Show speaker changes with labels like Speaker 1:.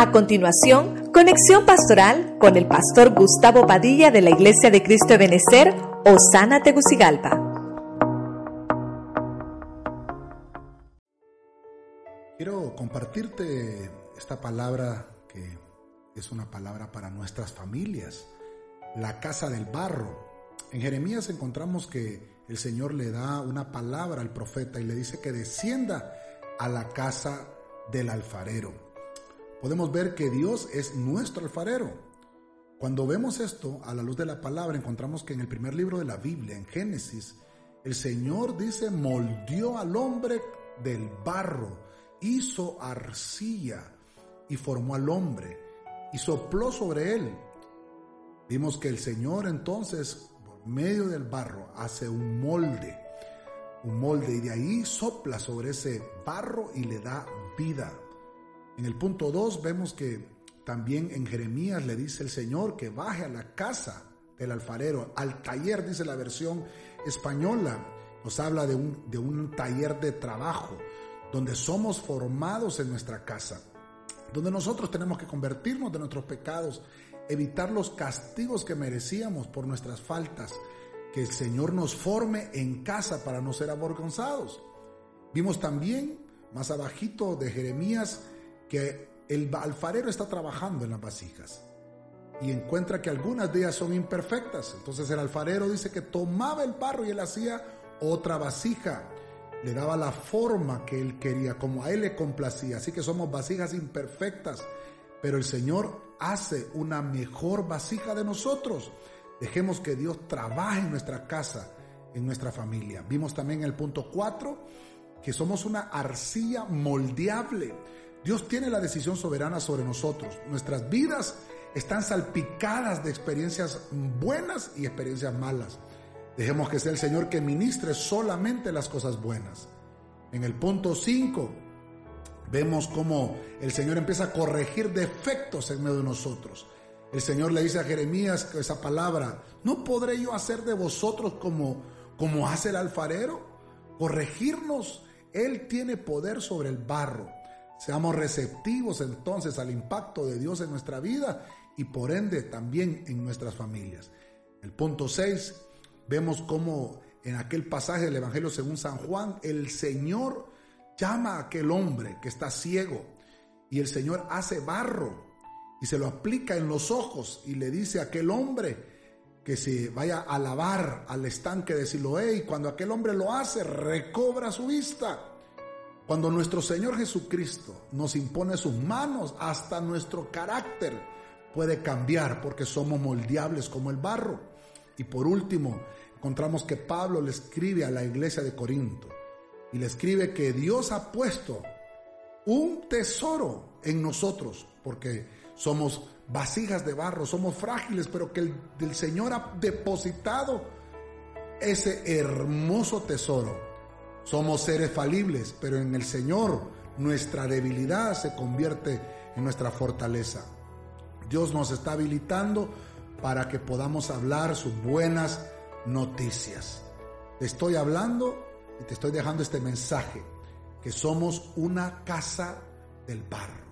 Speaker 1: A continuación, conexión pastoral con el pastor Gustavo Padilla de la Iglesia de Cristo de Benecer, Osana Tegucigalpa.
Speaker 2: Quiero compartirte esta palabra que es una palabra para nuestras familias, la casa del barro. En Jeremías encontramos que el Señor le da una palabra al profeta y le dice que descienda a la casa del alfarero podemos ver que Dios es nuestro alfarero. Cuando vemos esto a la luz de la palabra, encontramos que en el primer libro de la Biblia, en Génesis, el Señor dice, moldeó al hombre del barro, hizo arcilla y formó al hombre y sopló sobre él. Vimos que el Señor entonces, por medio del barro, hace un molde, un molde y de ahí sopla sobre ese barro y le da vida. En el punto 2 vemos que también en Jeremías le dice el Señor que baje a la casa del alfarero, al taller, dice la versión española. Nos habla de un, de un taller de trabajo, donde somos formados en nuestra casa, donde nosotros tenemos que convertirnos de nuestros pecados, evitar los castigos que merecíamos por nuestras faltas, que el Señor nos forme en casa para no ser avergonzados. Vimos también más abajito de Jeremías que el alfarero está trabajando en las vasijas y encuentra que algunas de ellas son imperfectas. Entonces el alfarero dice que tomaba el barro y él hacía otra vasija. Le daba la forma que él quería, como a él le complacía. Así que somos vasijas imperfectas. Pero el Señor hace una mejor vasija de nosotros. Dejemos que Dios trabaje en nuestra casa, en nuestra familia. Vimos también en el punto 4 que somos una arcilla moldeable. Dios tiene la decisión soberana sobre nosotros. Nuestras vidas están salpicadas de experiencias buenas y experiencias malas. Dejemos que sea el Señor que ministre solamente las cosas buenas. En el punto 5 vemos cómo el Señor empieza a corregir defectos en medio de nosotros. El Señor le dice a Jeremías esa palabra, ¿no podré yo hacer de vosotros como, como hace el alfarero? Corregirnos. Él tiene poder sobre el barro. Seamos receptivos entonces al impacto de Dios en nuestra vida y por ende también en nuestras familias. El punto 6, vemos cómo en aquel pasaje del Evangelio según San Juan, el Señor llama a aquel hombre que está ciego y el Señor hace barro y se lo aplica en los ojos y le dice a aquel hombre que se vaya a lavar al estanque de Siloé y cuando aquel hombre lo hace recobra su vista. Cuando nuestro Señor Jesucristo nos impone sus manos, hasta nuestro carácter puede cambiar porque somos moldeables como el barro. Y por último, encontramos que Pablo le escribe a la iglesia de Corinto y le escribe que Dios ha puesto un tesoro en nosotros porque somos vasijas de barro, somos frágiles, pero que el, el Señor ha depositado ese hermoso tesoro somos seres falibles, pero en el Señor nuestra debilidad se convierte en nuestra fortaleza. Dios nos está habilitando para que podamos hablar sus buenas noticias. Te estoy hablando y te estoy dejando este mensaje, que somos una casa del barro.